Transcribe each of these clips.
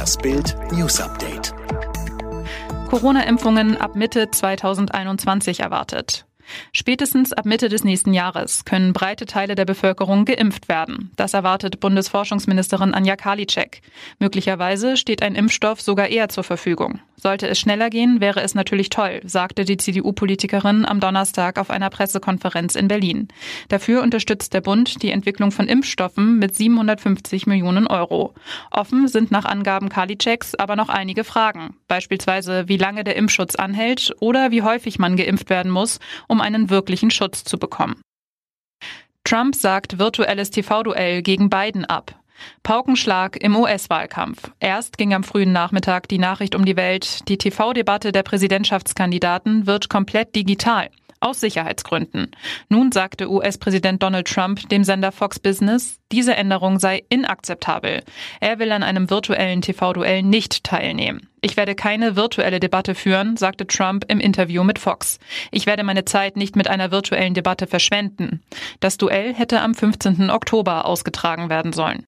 Das Bild News Update. Corona-Impfungen ab Mitte 2021 erwartet. Spätestens ab Mitte des nächsten Jahres können breite Teile der Bevölkerung geimpft werden. Das erwartet Bundesforschungsministerin Anja Karliczek. Möglicherweise steht ein Impfstoff sogar eher zur Verfügung. Sollte es schneller gehen, wäre es natürlich toll, sagte die CDU-Politikerin am Donnerstag auf einer Pressekonferenz in Berlin. Dafür unterstützt der Bund die Entwicklung von Impfstoffen mit 750 Millionen Euro. Offen sind nach Angaben Karliczeks aber noch einige Fragen. Beispielsweise, wie lange der Impfschutz anhält oder wie häufig man geimpft werden muss, um einen wirklichen Schutz zu bekommen. Trump sagt virtuelles TV-Duell gegen Biden ab. Paukenschlag im US-Wahlkampf. Erst ging am frühen Nachmittag die Nachricht um die Welt, die TV-Debatte der Präsidentschaftskandidaten wird komplett digital. Aus Sicherheitsgründen. Nun sagte US-Präsident Donald Trump dem Sender Fox Business, diese Änderung sei inakzeptabel. Er will an einem virtuellen TV-Duell nicht teilnehmen. Ich werde keine virtuelle Debatte führen, sagte Trump im Interview mit Fox. Ich werde meine Zeit nicht mit einer virtuellen Debatte verschwenden. Das Duell hätte am 15. Oktober ausgetragen werden sollen.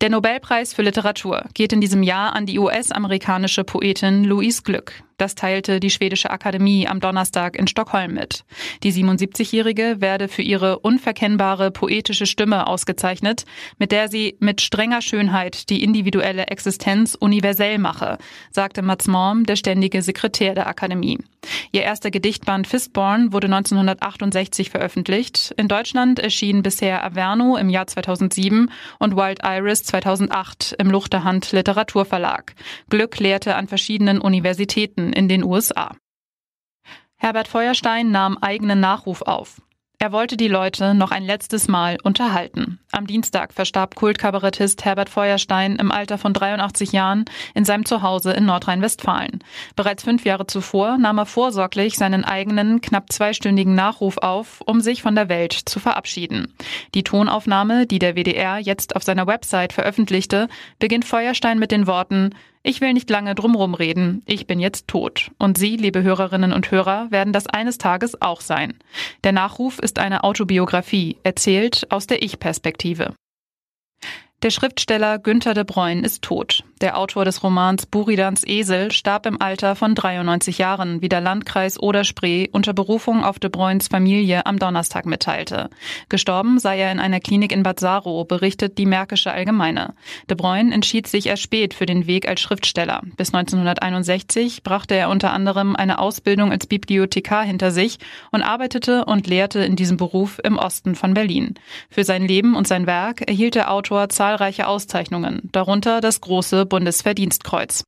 Der Nobelpreis für Literatur geht in diesem Jahr an die US-amerikanische Poetin Louise Glück. Das teilte die Schwedische Akademie am Donnerstag in Stockholm mit. Die 77-Jährige werde für ihre unverkennbare poetische Stimme ausgezeichnet, mit der sie mit strenger Schönheit die individuelle Existenz universell mache, sagte Mats Morm, der ständige Sekretär der Akademie. Ihr erster Gedichtband Fistborn wurde 1968 veröffentlicht. In Deutschland erschien bisher Averno im Jahr 2007 und Wild Iris 2008 im Luchterhand Literaturverlag. Glück lehrte an verschiedenen Universitäten in den USA. Herbert Feuerstein nahm eigenen Nachruf auf. Er wollte die Leute noch ein letztes Mal unterhalten. Am Dienstag verstarb Kultkabarettist Herbert Feuerstein im Alter von 83 Jahren in seinem Zuhause in Nordrhein-Westfalen. Bereits fünf Jahre zuvor nahm er vorsorglich seinen eigenen, knapp zweistündigen Nachruf auf, um sich von der Welt zu verabschieden. Die Tonaufnahme, die der WDR jetzt auf seiner Website veröffentlichte, beginnt Feuerstein mit den Worten ich will nicht lange drumrum reden. Ich bin jetzt tot. Und Sie, liebe Hörerinnen und Hörer, werden das eines Tages auch sein. Der Nachruf ist eine Autobiografie, erzählt aus der Ich-Perspektive. Der Schriftsteller Günter de Bruyne ist tot. Der Autor des Romans Buridans Esel starb im Alter von 93 Jahren, wie der Landkreis Oder-Spree unter Berufung auf de Bruynes Familie am Donnerstag mitteilte. Gestorben sei er in einer Klinik in Bad Saro, berichtet die Märkische Allgemeine. De Bruyne entschied sich erst spät für den Weg als Schriftsteller. Bis 1961 brachte er unter anderem eine Ausbildung als Bibliothekar hinter sich und arbeitete und lehrte in diesem Beruf im Osten von Berlin. Für sein Leben und sein Werk erhielt der Autor zahlreiche Auszeichnungen, darunter das große Bundesverdienstkreuz.